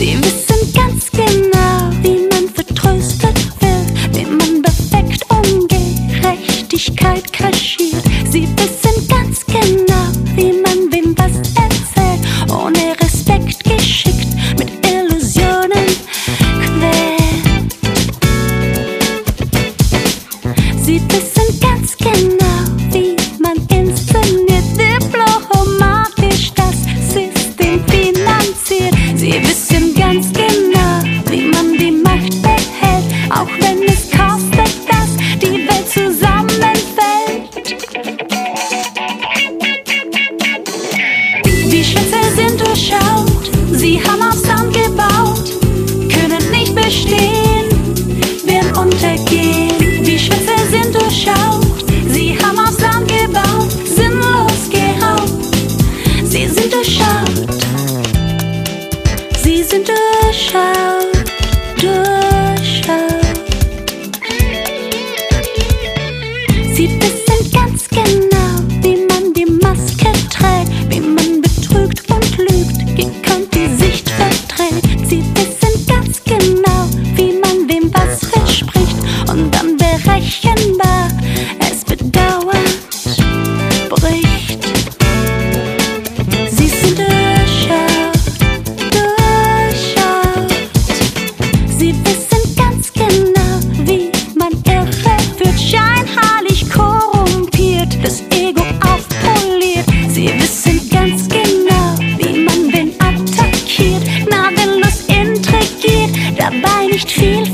Sevmesin sie sind durchschaut, durchschaut. Sie dabei nicht viel